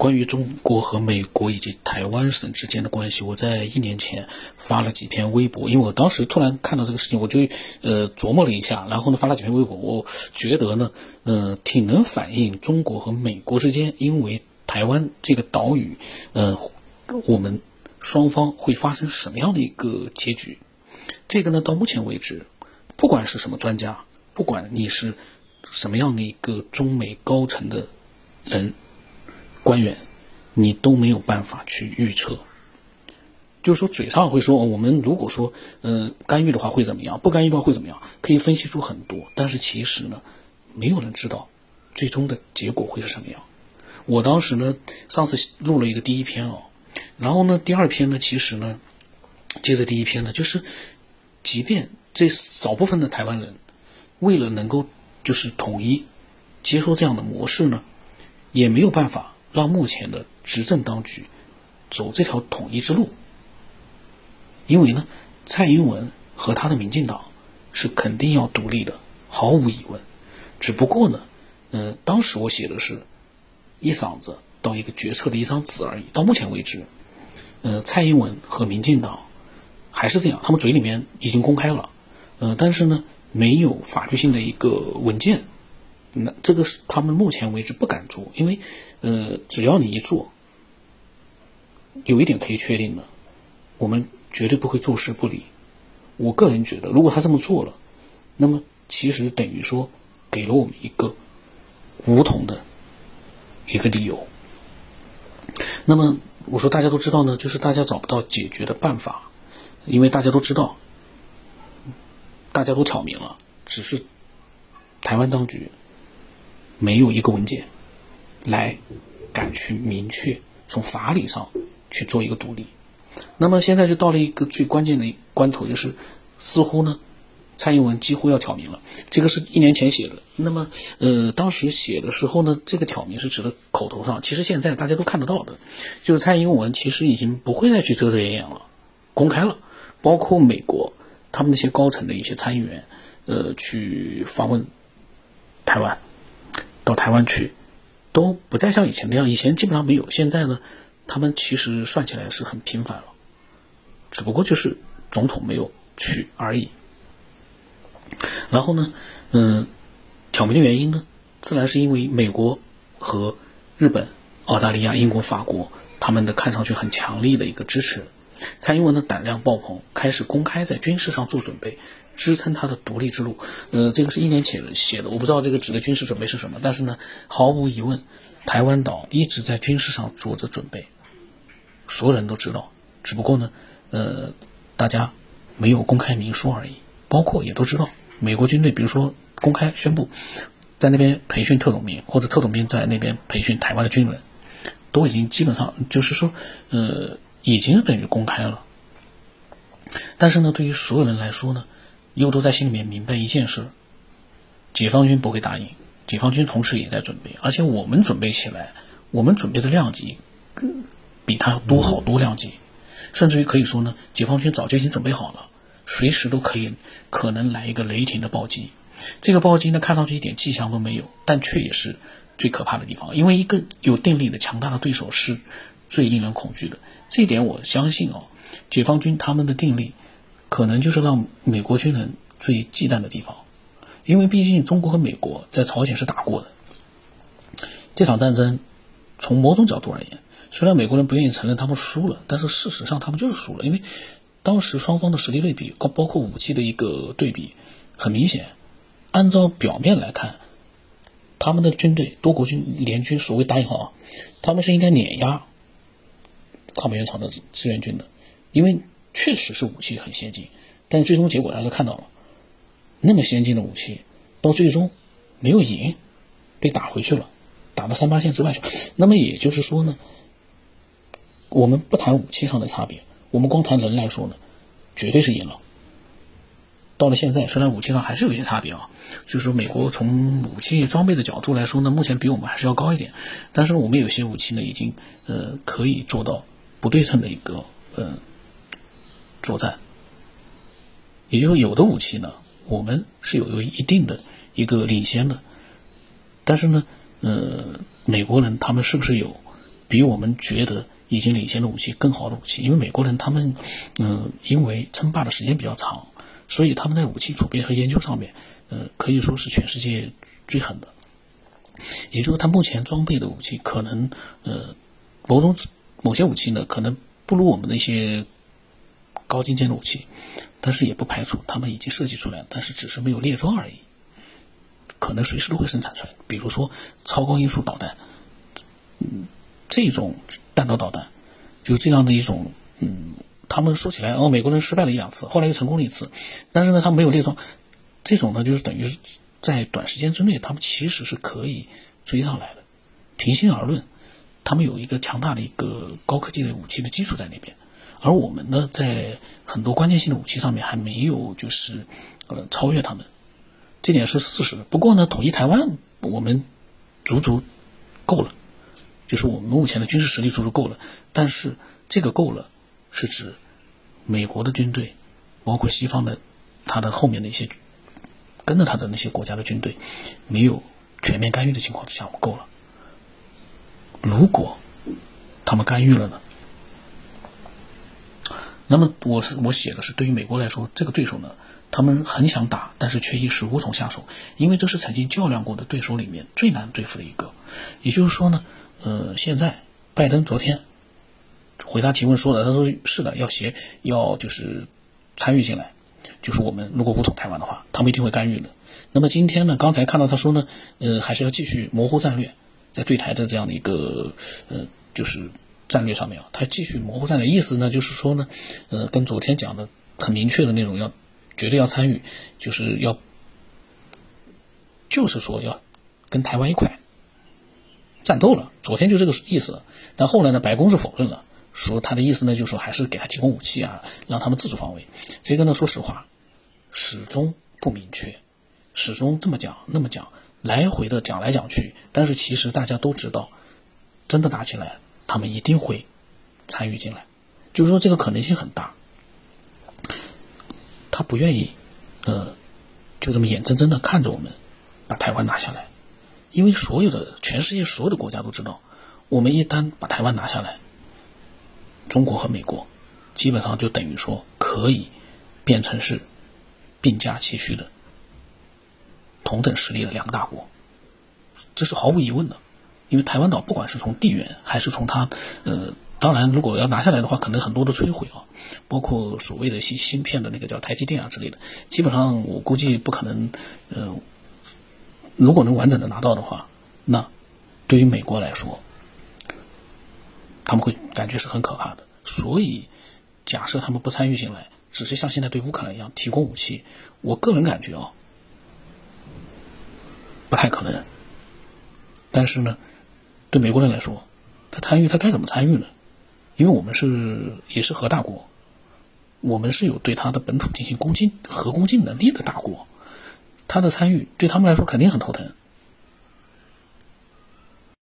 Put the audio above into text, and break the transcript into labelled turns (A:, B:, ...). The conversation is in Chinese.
A: 关于中国和美国以及台湾省之间的关系，我在一年前发了几篇微博，因为我当时突然看到这个事情，我就呃琢磨了一下，然后呢发了几篇微博，我觉得呢，呃，挺能反映中国和美国之间因为台湾这个岛屿，呃，我们双方会发生什么样的一个结局。这个呢，到目前为止，不管是什么专家，不管你是什么样的一个中美高层的人。官员，你都没有办法去预测。就是说，嘴上会说我们如果说嗯干预的话会怎么样，不干预的话会怎么样，可以分析出很多。但是其实呢，没有人知道最终的结果会是什么样。我当时呢，上次录了一个第一篇哦，然后呢，第二篇呢，其实呢，接着第一篇呢，就是即便这少部分的台湾人为了能够就是统一接受这样的模式呢，也没有办法。让目前的执政当局走这条统一之路，因为呢，蔡英文和他的民进党是肯定要独立的，毫无疑问。只不过呢，嗯，当时我写的是一嗓子到一个决策的一张纸而已。到目前为止，嗯，蔡英文和民进党还是这样，他们嘴里面已经公开了，嗯，但是呢，没有法律性的一个文件。那这个是他们目前为止不敢做，因为，呃，只要你一做，有一点可以确定的，我们绝对不会坐视不理。我个人觉得，如果他这么做了，那么其实等于说给了我们一个无同的一个理由。那么我说大家都知道呢，就是大家找不到解决的办法，因为大家都知道，大家都挑明了，只是台湾当局。没有一个文件来敢去明确从法理上去做一个独立，那么现在就到了一个最关键的关头，就是似乎呢，蔡英文几乎要挑明了。这个是一年前写的，那么呃，当时写的时候呢，这个挑明是指的口头上，其实现在大家都看得到的，就是蔡英文其实已经不会再去遮遮掩掩了，公开了，包括美国他们那些高层的一些参议员，呃，去访问台湾。到台湾去，都不再像以前那样，以前基本上没有。现在呢，他们其实算起来是很频繁了，只不过就是总统没有去而已。然后呢，嗯，挑明的原因呢，自然是因为美国和日本、澳大利亚、英国、法国他们的看上去很强力的一个支持，蔡英文的胆量爆棚，开始公开在军事上做准备。支撑他的独立之路，呃，这个是一年前写的，我不知道这个指的军事准备是什么，但是呢，毫无疑问，台湾岛一直在军事上做着准备，所有人都知道，只不过呢，呃，大家没有公开明说而已，包括也都知道，美国军队，比如说公开宣布在那边培训特种兵，或者特种兵在那边培训台湾的军人，都已经基本上就是说，呃，已经等于公开了，但是呢，对于所有人来说呢。又都在心里面明白一件事：解放军不会答应。解放军同时也在准备，而且我们准备起来，我们准备的量级比他多好多量级，甚至于可以说呢，解放军早就已经准备好了，随时都可以可能来一个雷霆的暴击。这个暴击呢，看上去一点迹象都没有，但却也是最可怕的地方，因为一个有定力的强大的对手是最令人恐惧的。这一点我相信哦，解放军他们的定力。可能就是让美国军人最忌惮的地方，因为毕竟中国和美国在朝鲜是打过的。这场战争从某种角度而言，虽然美国人不愿意承认他们输了，但是事实上他们就是输了，因为当时双方的实力对比，包包括武器的一个对比，很明显。按照表面来看，他们的军队多国军联军所谓打引号啊，他们是应该碾压抗美援朝的志愿军的，因为。确实是武器很先进，但最终结果大家都看到了，那么先进的武器到最终没有赢，被打回去了，打到三八线之外去。那么也就是说呢，我们不谈武器上的差别，我们光谈人来说呢，绝对是赢了。到了现在，虽然武器上还是有一些差别啊，就是说美国从武器装备的角度来说呢，目前比我们还是要高一点，但是我们有些武器呢，已经呃可以做到不对称的一个嗯。作战，也就是有的武器呢，我们是有一定的一个领先的，但是呢，呃，美国人他们是不是有比我们觉得已经领先的武器更好的武器。因为美国人他们，嗯，因为称霸的时间比较长，所以他们在武器储备和研究上面，呃，可以说是全世界最狠的。也就是说，他目前装备的武器可能，呃，某种某些武器呢，可能不如我们那些高精尖的武器，但是也不排除他们已经设计出来，但是只是没有列装而已，可能随时都会生产出来。比如说超高音速导弹，嗯，这种弹道导弹，就这样的一种，嗯，他们说起来，哦，美国人失败了一两次，后来又成功了一次，但是呢，他没有列装，这种呢，就是等于。在短时间之内，他们其实是可以追上来的。平心而论，他们有一个强大的一个高科技的武器的基础在那边，而我们呢，在很多关键性的武器上面还没有就是呃超越他们，这点是事实。不过呢，统一台湾我们足足够了，就是我们目前的军事实力足足够了。但是这个够了，是指美国的军队，包括西方的他的后面的一些。跟着他的那些国家的军队，没有全面干预的情况之下，我们够了。如果他们干预了呢？那么我是我写的是，对于美国来说，这个对手呢，他们很想打，但是却一时无从下手，因为这是曾经较量过的对手里面最难对付的一个。也就是说呢，呃，现在拜登昨天回答提问说的，他说是的，要协要就是参与进来。就是我们如果武统台湾的话，他们一定会干预的。那么今天呢，刚才看到他说呢，呃，还是要继续模糊战略，在对台的这样的一个呃，就是战略上面啊，他继续模糊战略，意思呢就是说呢，呃，跟昨天讲的很明确的那种要绝对要参与，就是要就是说要跟台湾一块战斗了。昨天就这个意思，但后来呢，白宫是否认了，说他的意思呢，就是说还是给他提供武器啊，让他们自主防卫。这个呢，说实话。始终不明确，始终这么讲那么讲，来回的讲来讲去，但是其实大家都知道，真的打起来，他们一定会参与进来，就是说这个可能性很大。他不愿意，呃，就这么眼睁睁的看着我们把台湾拿下来，因为所有的全世界所有的国家都知道，我们一旦把台湾拿下来，中国和美国基本上就等于说可以变成是。并驾齐驱的同等实力的两个大国，这是毫无疑问的。因为台湾岛不管是从地缘还是从它，呃，当然如果要拿下来的话，可能很多的摧毁啊，包括所谓的芯芯片的那个叫台积电啊之类的，基本上我估计不可能。呃，如果能完整的拿到的话，那对于美国来说，他们会感觉是很可怕的。所以，假设他们不参与进来。只是像现在对乌克兰一样提供武器，我个人感觉啊，不太可能。但是呢，对美国人来说，他参与他该怎么参与呢？因为我们是也是核大国，我们是有对他的本土进行攻击核攻击能力的大国，他的参与对他们来说肯定很头疼。